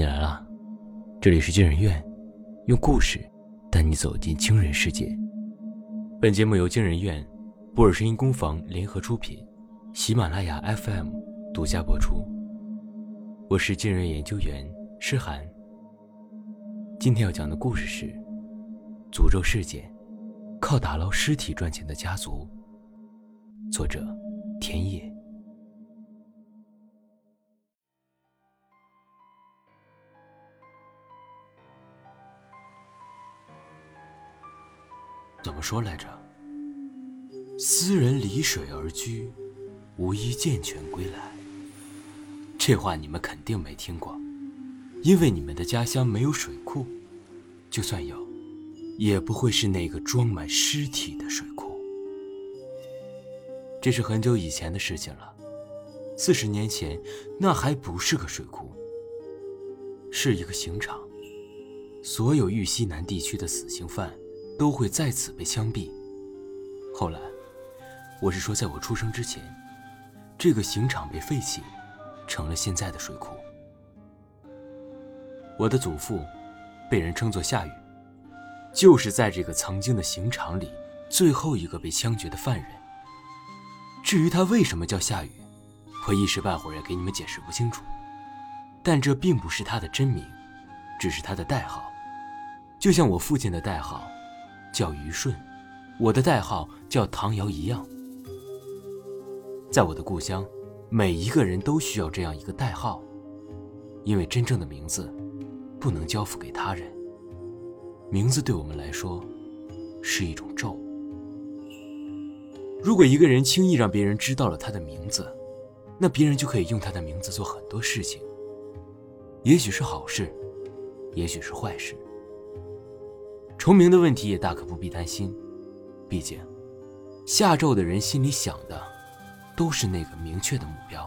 你来了，这里是惊人院，用故事带你走进惊人世界。本节目由惊人院、布尔声音工坊联合出品，喜马拉雅 FM 独家播出。我是惊人研究员诗涵。今天要讲的故事是《诅咒事件：靠打捞尸体赚钱的家族》，作者田野。怎么说来着？斯人离水而居，无一健全归来。这话你们肯定没听过，因为你们的家乡没有水库，就算有，也不会是那个装满尸体的水库。这是很久以前的事情了，四十年前，那还不是个水库，是一个刑场，所有豫西南地区的死刑犯。都会在此被枪毙。后来，我是说，在我出生之前，这个刑场被废弃，成了现在的水库。我的祖父被人称作夏雨，就是在这个曾经的刑场里最后一个被枪决的犯人。至于他为什么叫夏雨，我一时半会儿也给你们解释不清楚。但这并不是他的真名，只是他的代号，就像我父亲的代号。叫于顺，我的代号叫唐瑶一样。在我的故乡，每一个人都需要这样一个代号，因为真正的名字不能交付给他人。名字对我们来说是一种咒。如果一个人轻易让别人知道了他的名字，那别人就可以用他的名字做很多事情，也许是好事，也许是坏事。重名的问题也大可不必担心，毕竟下咒的人心里想的都是那个明确的目标。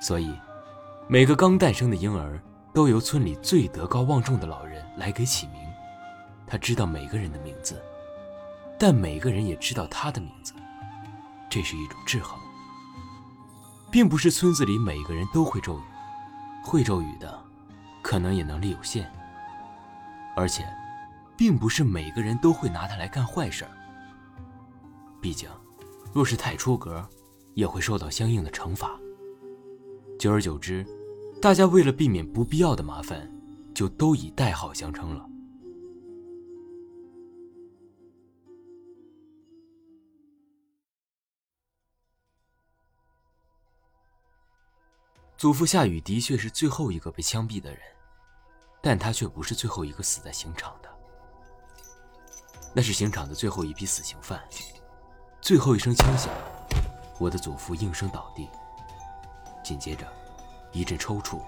所以，每个刚诞生的婴儿都由村里最德高望重的老人来给起名。他知道每个人的名字，但每个人也知道他的名字。这是一种制衡，并不是村子里每个人都会咒语，会咒语的可能也能力有限，而且。并不是每个人都会拿它来干坏事。毕竟，若是太出格，也会受到相应的惩罚。久而久之，大家为了避免不必要的麻烦，就都以代号相称了。祖父夏雨的确是最后一个被枪毙的人，但他却不是最后一个死在刑场的。那是刑场的最后一批死刑犯，最后一声枪响，我的祖父应声倒地。紧接着，一阵抽搐，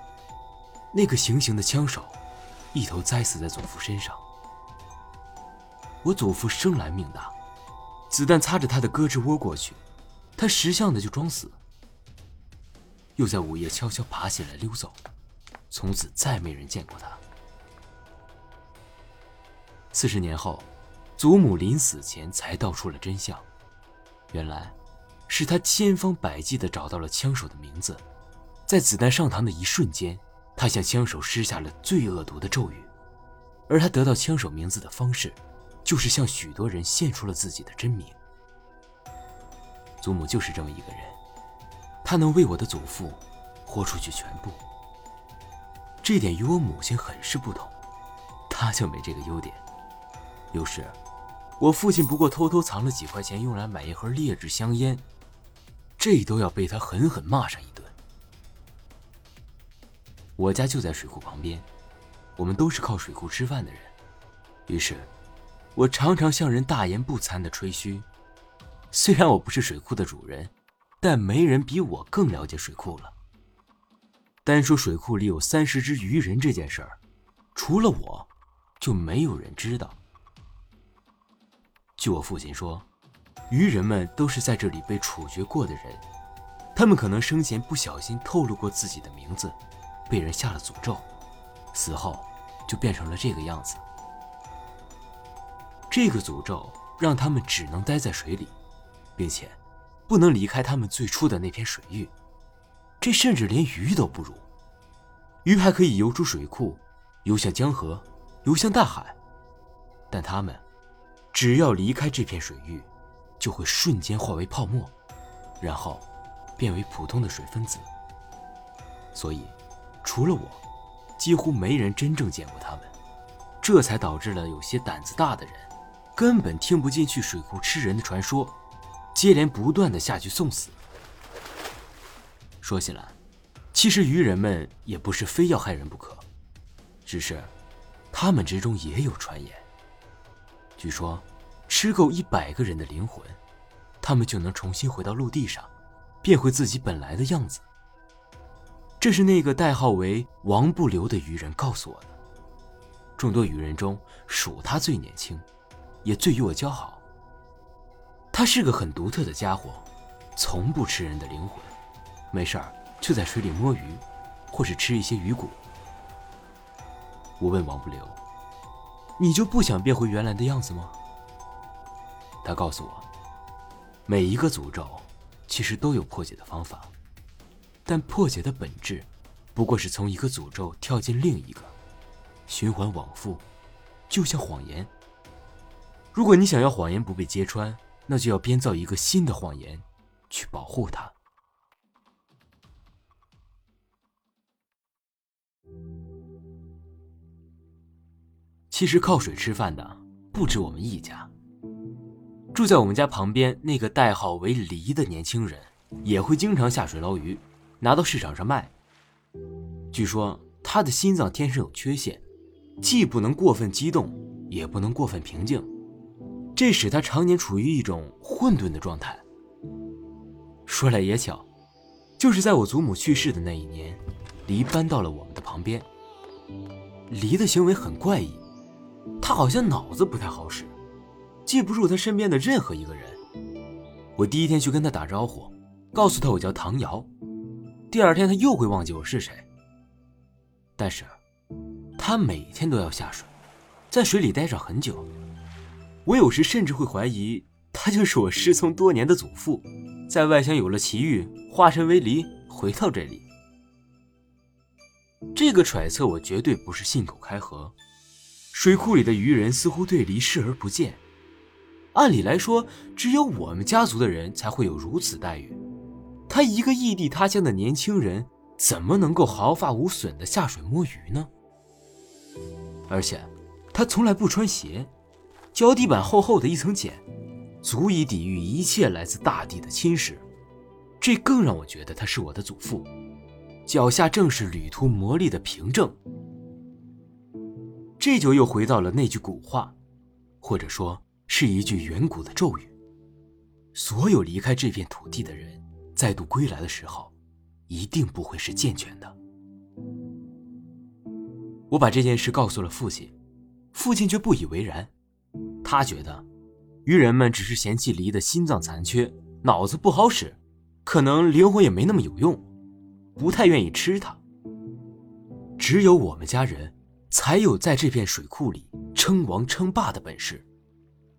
那个行刑的枪手一头栽死在祖父身上。我祖父生来命大，子弹擦着他的胳肢窝过去，他识相的就装死，又在午夜悄悄爬起来溜走，从此再没人见过他。四十年后。祖母临死前才道出了真相，原来，是他千方百计地找到了枪手的名字，在子弹上膛的一瞬间，他向枪手施下了最恶毒的咒语，而他得到枪手名字的方式，就是向许多人献出了自己的真名。祖母就是这么一个人，她能为我的祖父豁出去全部，这点与我母亲很是不同，她就没这个优点，有时。我父亲不过偷偷藏了几块钱，用来买一盒劣质香烟，这都要被他狠狠骂上一顿。我家就在水库旁边，我们都是靠水库吃饭的人，于是，我常常向人大言不惭的吹嘘。虽然我不是水库的主人，但没人比我更了解水库了。单说水库里有三十只鱼人这件事儿，除了我，就没有人知道。据我父亲说，鱼人们都是在这里被处决过的人，他们可能生前不小心透露过自己的名字，被人下了诅咒，死后就变成了这个样子。这个诅咒让他们只能待在水里，并且不能离开他们最初的那片水域，这甚至连鱼都不如。鱼还可以游出水库，游向江河，游向大海，但他们只要离开这片水域，就会瞬间化为泡沫，然后变为普通的水分子。所以，除了我，几乎没人真正见过他们。这才导致了有些胆子大的人，根本听不进去水库吃人的传说，接连不断的下去送死。说起来，其实鱼人们也不是非要害人不可，只是他们之中也有传言。据说，吃够一百个人的灵魂，他们就能重新回到陆地上，变回自己本来的样子。这是那个代号为王不留的鱼人告诉我的。众多鱼人中，属他最年轻，也最与我交好。他是个很独特的家伙，从不吃人的灵魂，没事儿就在水里摸鱼，或是吃一些鱼骨。我问王不留：“你就不想变回原来的样子吗？”他告诉我：“每一个诅咒，其实都有破解的方法，但破解的本质，不过是从一个诅咒跳进另一个。”循环往复，就像谎言。如果你想要谎言不被揭穿，那就要编造一个新的谎言，去保护它。其实靠水吃饭的不止我们一家。住在我们家旁边那个代号为“梨”的年轻人，也会经常下水捞鱼，拿到市场上卖。据说他的心脏天生有缺陷。既不能过分激动，也不能过分平静，这使他常年处于一种混沌的状态。说来也巧，就是在我祖母去世的那一年，黎搬到了我们的旁边。黎的行为很怪异，他好像脑子不太好使，记不住他身边的任何一个人。我第一天去跟他打招呼，告诉他我叫唐瑶，第二天他又会忘记我是谁。但是。他每天都要下水，在水里待上很久。我有时甚至会怀疑，他就是我失踪多年的祖父，在外乡有了奇遇，化身为狸回到这里。这个揣测我绝对不是信口开河。水库里的渔人似乎对狸视而不见。按理来说，只有我们家族的人才会有如此待遇。他一个异地他乡的年轻人，怎么能够毫发无损的下水摸鱼呢？而且，他从来不穿鞋，脚底板厚厚的一层茧，足以抵御一切来自大地的侵蚀。这更让我觉得他是我的祖父，脚下正是旅途磨砺的凭证。这就又回到了那句古话，或者说是一句远古的咒语：所有离开这片土地的人，再度归来的时候，一定不会是健全的。我把这件事告诉了父亲，父亲却不以为然。他觉得，渔人们只是嫌弃梨的心脏残缺，脑子不好使，可能灵魂也没那么有用，不太愿意吃它。只有我们家人，才有在这片水库里称王称霸的本事，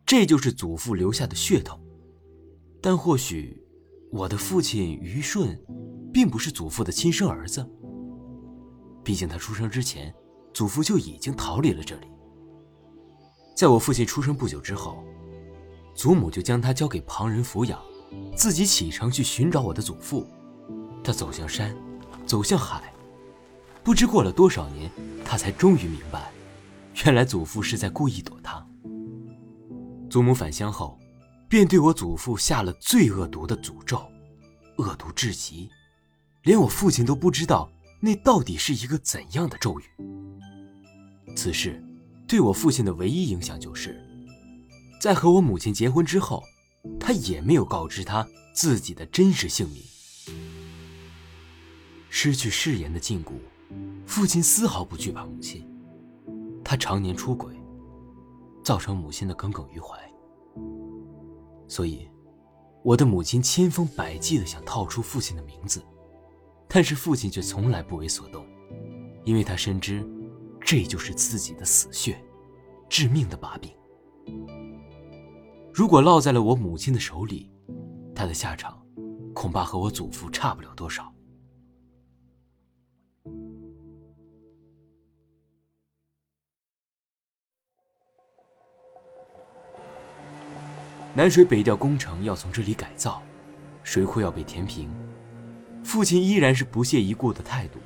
这就是祖父留下的血统。但或许，我的父亲于顺，并不是祖父的亲生儿子。毕竟他出生之前。祖父就已经逃离了这里。在我父亲出生不久之后，祖母就将他交给旁人抚养，自己启程去寻找我的祖父。他走向山，走向海，不知过了多少年，他才终于明白，原来祖父是在故意躲他。祖母返乡后，便对我祖父下了最恶毒的诅咒，恶毒至极，连我父亲都不知道那到底是一个怎样的咒语。此事对我父亲的唯一影响就是，在和我母亲结婚之后，他也没有告知他自己的真实姓名。失去誓言的禁锢，父亲丝毫不惧怕母亲。他常年出轨，造成母亲的耿耿于怀。所以，我的母亲千方百计的想套出父亲的名字，但是父亲却从来不为所动，因为他深知。这就是自己的死穴，致命的把柄。如果落在了我母亲的手里，他的下场恐怕和我祖父差不了多少。南水北调工程要从这里改造，水库要被填平。父亲依然是不屑一顾的态度。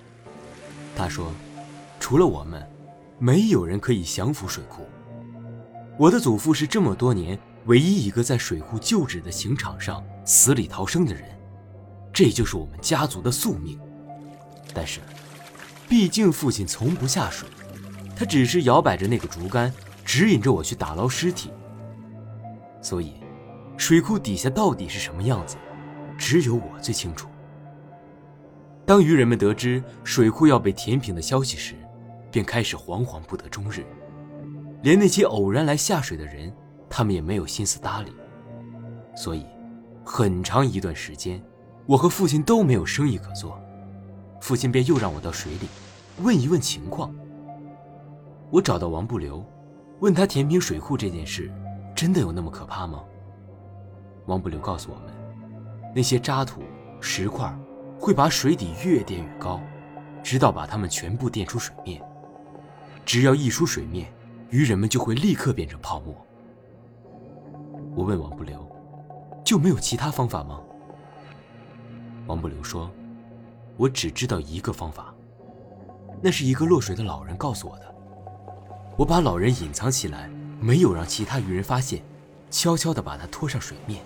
他说：“除了我们，没有人可以降服水库。我的祖父是这么多年唯一一个在水库旧址的刑场上死里逃生的人，这就是我们家族的宿命。但是，毕竟父亲从不下水，他只是摇摆着那个竹竿，指引着我去打捞尸体。所以。”水库底下到底是什么样子，只有我最清楚。当渔人们得知水库要被填平的消息时，便开始惶惶不得终日。连那些偶然来下水的人，他们也没有心思搭理。所以，很长一段时间，我和父亲都没有生意可做。父亲便又让我到水里，问一问情况。我找到王不留，问他填平水库这件事，真的有那么可怕吗？王不留告诉我们，那些渣土、石块会把水底越垫越高，直到把它们全部垫出水面。只要一出水面，渔人们就会立刻变成泡沫。我问王不留，就没有其他方法吗？王不留说：“我只知道一个方法，那是一个落水的老人告诉我的。我把老人隐藏起来，没有让其他鱼人发现。”悄悄地把他拖上水面。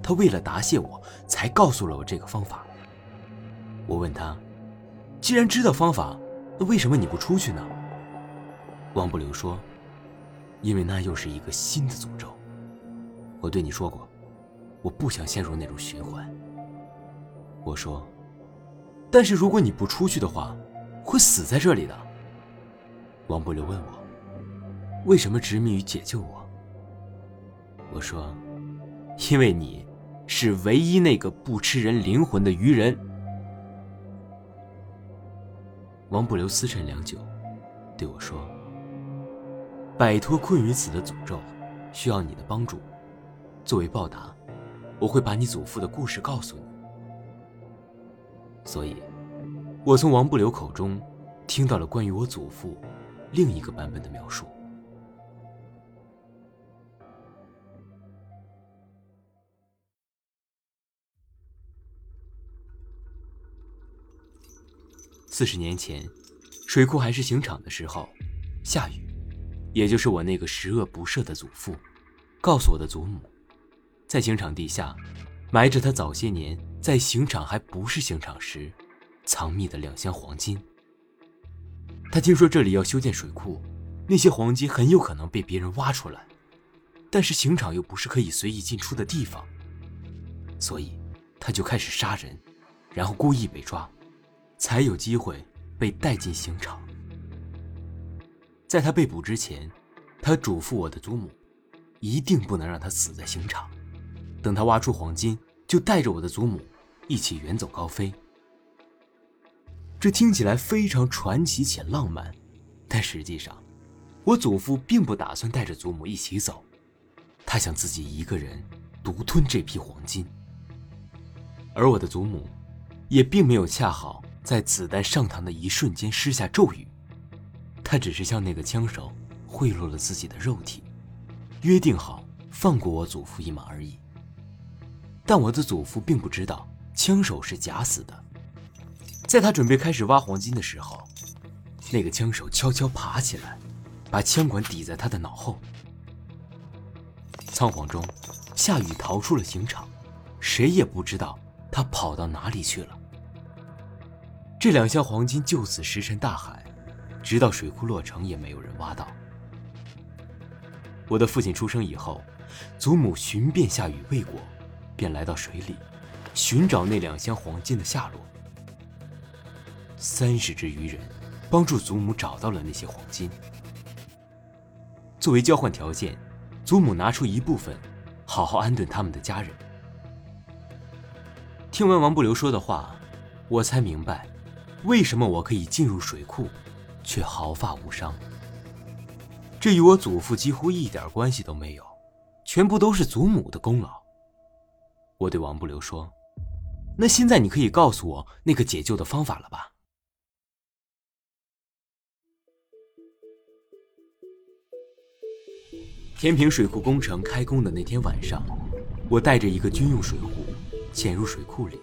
他为了答谢我，才告诉了我这个方法。我问他：“既然知道方法，那为什么你不出去呢？”王不留说：“因为那又是一个新的诅咒。我对你说过，我不想陷入那种循环。”我说：“但是如果你不出去的话，会死在这里的。”王不留问我：“为什么执迷于解救我？”我说：“因为你是唯一那个不吃人灵魂的愚人。”王不留思忖良久，对我说：“摆脱困于此的诅咒，需要你的帮助。作为报答，我会把你祖父的故事告诉你。”所以，我从王不留口中听到了关于我祖父另一个版本的描述。四十年前，水库还是刑场的时候，夏雨，也就是我那个十恶不赦的祖父，告诉我的祖母，在刑场地下，埋着他早些年在刑场还不是刑场时，藏匿的两箱黄金。他听说这里要修建水库，那些黄金很有可能被别人挖出来，但是刑场又不是可以随意进出的地方，所以他就开始杀人，然后故意被抓。才有机会被带进刑场。在他被捕之前，他嘱咐我的祖母，一定不能让他死在刑场。等他挖出黄金，就带着我的祖母一起远走高飞。这听起来非常传奇且浪漫，但实际上，我祖父并不打算带着祖母一起走，他想自己一个人独吞这批黄金。而我的祖母，也并没有恰好。在子弹上膛的一瞬间施下咒语，他只是向那个枪手贿赂了自己的肉体，约定好放过我祖父一马而已。但我的祖父并不知道枪手是假死的，在他准备开始挖黄金的时候，那个枪手悄悄爬起来，把枪管抵在他的脑后。仓皇中，夏雨逃出了刑场，谁也不知道他跑到哪里去了。这两箱黄金就此石沉大海，直到水库落成也没有人挖到。我的父亲出生以后，祖母寻遍夏雨未果，便来到水里，寻找那两箱黄金的下落。三十只渔人帮助祖母找到了那些黄金。作为交换条件，祖母拿出一部分，好好安顿他们的家人。听完王不留说的话，我才明白。为什么我可以进入水库，却毫发无伤？这与我祖父几乎一点关系都没有，全部都是祖母的功劳。我对王不留说：“那现在你可以告诉我那个解救的方法了吧？”天平水库工程开工的那天晚上，我带着一个军用水壶潜入水库里，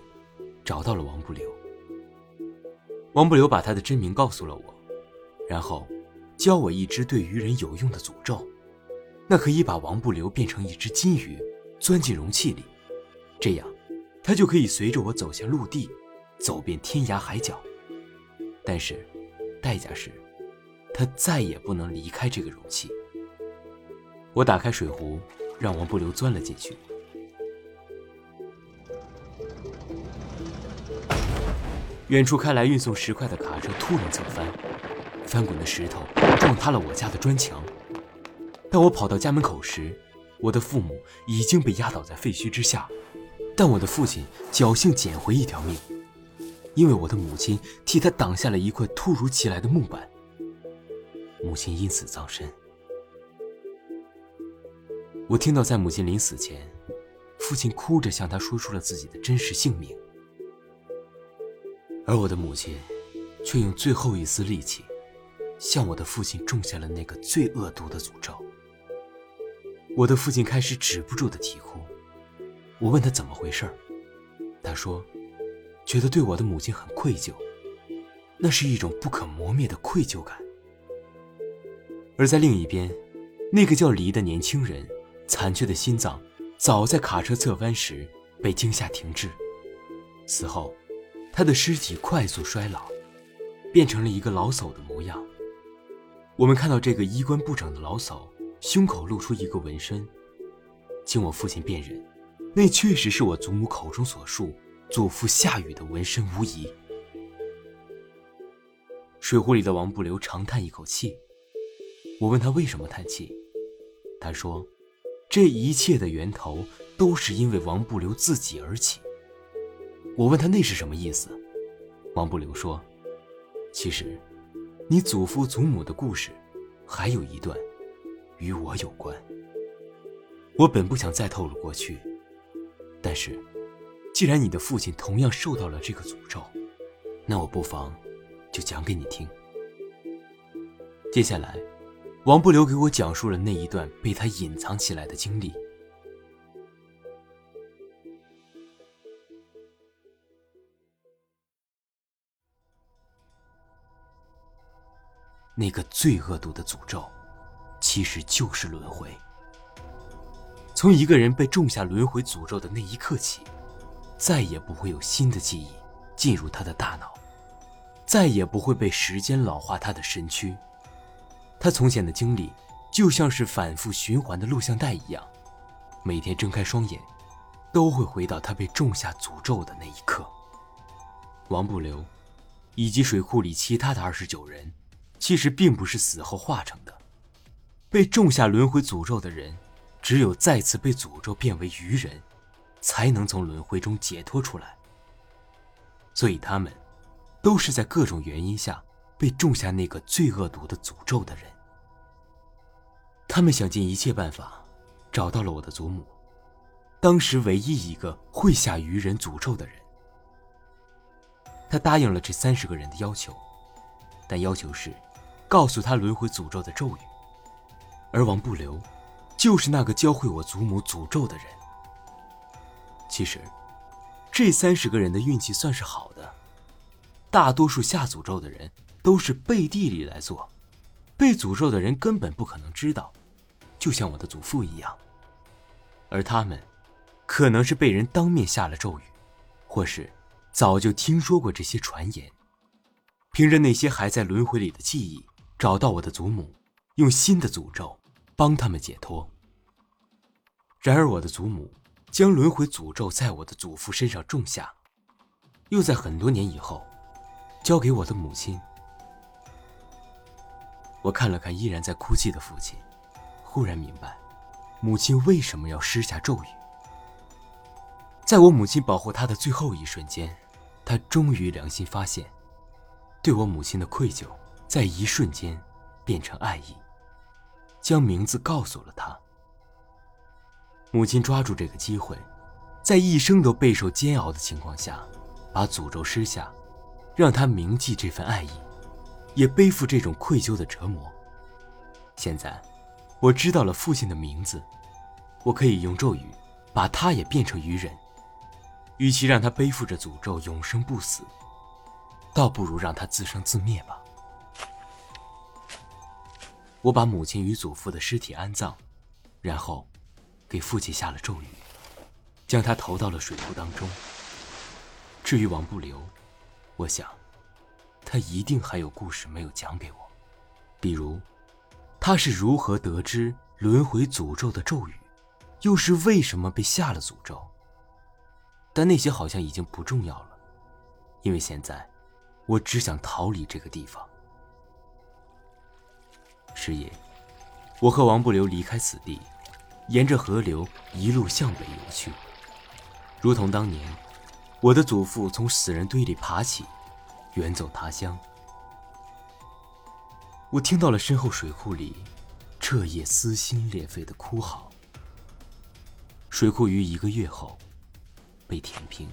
找到了王不留。王不留把他的真名告诉了我，然后教我一只对鱼人有用的诅咒，那可以把王不留变成一只金鱼，钻进容器里，这样他就可以随着我走向陆地，走遍天涯海角。但是，代价是，他再也不能离开这个容器。我打开水壶，让王不留钻了进去。远处开来运送石块的卡车突然侧翻，翻滚的石头撞塌了我家的砖墙。当我跑到家门口时，我的父母已经被压倒在废墟之下，但我的父亲侥幸捡回一条命，因为我的母亲替他挡下了一块突如其来的木板。母亲因此葬身。我听到，在母亲临死前，父亲哭着向他说出了自己的真实姓名，而我的母亲却用最后一丝力气，向我的父亲种下了那个最恶毒的诅咒。我的父亲开始止不住的啼哭，我问他怎么回事他说，觉得对我的母亲很愧疚，那是一种不可磨灭的愧疚感。而在另一边，那个叫黎的年轻人。残缺的心脏，早在卡车侧翻时被惊吓停滞。此后，他的尸体快速衰老，变成了一个老叟的模样。我们看到这个衣冠不整的老叟，胸口露出一个纹身。经我父亲辨认，那确实是我祖母口中所述祖父夏禹的纹身无疑。水壶里的王不留长叹一口气。我问他为什么叹气，他说。这一切的源头都是因为王不留自己而起。我问他那是什么意思，王不留说：“其实，你祖父祖母的故事，还有一段，与我有关。我本不想再透露过去，但是，既然你的父亲同样受到了这个诅咒，那我不妨就讲给你听。接下来。”王不留给我讲述了那一段被他隐藏起来的经历。那个最恶毒的诅咒，其实就是轮回。从一个人被种下轮回诅咒的那一刻起，再也不会有新的记忆进入他的大脑，再也不会被时间老化他的身躯。他从前的经历，就像是反复循环的录像带一样，每天睁开双眼，都会回到他被种下诅咒的那一刻。王不留，以及水库里其他的二十九人，其实并不是死后化成的。被种下轮回诅咒的人，只有再次被诅咒变为鱼人，才能从轮回中解脱出来。所以他们，都是在各种原因下。被种下那个最恶毒的诅咒的人，他们想尽一切办法，找到了我的祖母，当时唯一一个会下愚人诅咒的人。他答应了这三十个人的要求，但要求是，告诉他轮回诅咒的咒语。而王不留，就是那个教会我祖母诅咒的人。其实，这三十个人的运气算是好的，大多数下诅咒的人。都是背地里来做，被诅咒的人根本不可能知道，就像我的祖父一样。而他们，可能是被人当面下了咒语，或是早就听说过这些传言，凭着那些还在轮回里的记忆，找到我的祖母，用新的诅咒帮他们解脱。然而，我的祖母将轮回诅咒在我的祖父身上种下，又在很多年以后，交给我的母亲。我看了看依然在哭泣的父亲，忽然明白，母亲为什么要施下咒语。在我母亲保护他的最后一瞬间，他终于良心发现，对我母亲的愧疚，在一瞬间变成爱意，将名字告诉了他。母亲抓住这个机会，在一生都备受煎熬的情况下，把诅咒施下，让他铭记这份爱意。也背负这种愧疚的折磨。现在，我知道了父亲的名字，我可以用咒语把他也变成鱼人。与其让他背负着诅咒永生不死，倒不如让他自生自灭吧。我把母亲与祖父的尸体安葬，然后给父亲下了咒语，将他投到了水库当中。至于王不留，我想，他一定还有故事没有讲给我，比如，他是如何得知轮回诅咒的咒语，又是为什么被下了诅咒。但那些好像已经不重要了，因为现在，我只想逃离这个地方。是夜，我和王不留离开此地，沿着河流一路向北游去，如同当年我的祖父从死人堆里爬起，远走他乡。我听到了身后水库里彻夜撕心裂肺的哭嚎。水库于一个月后被填平。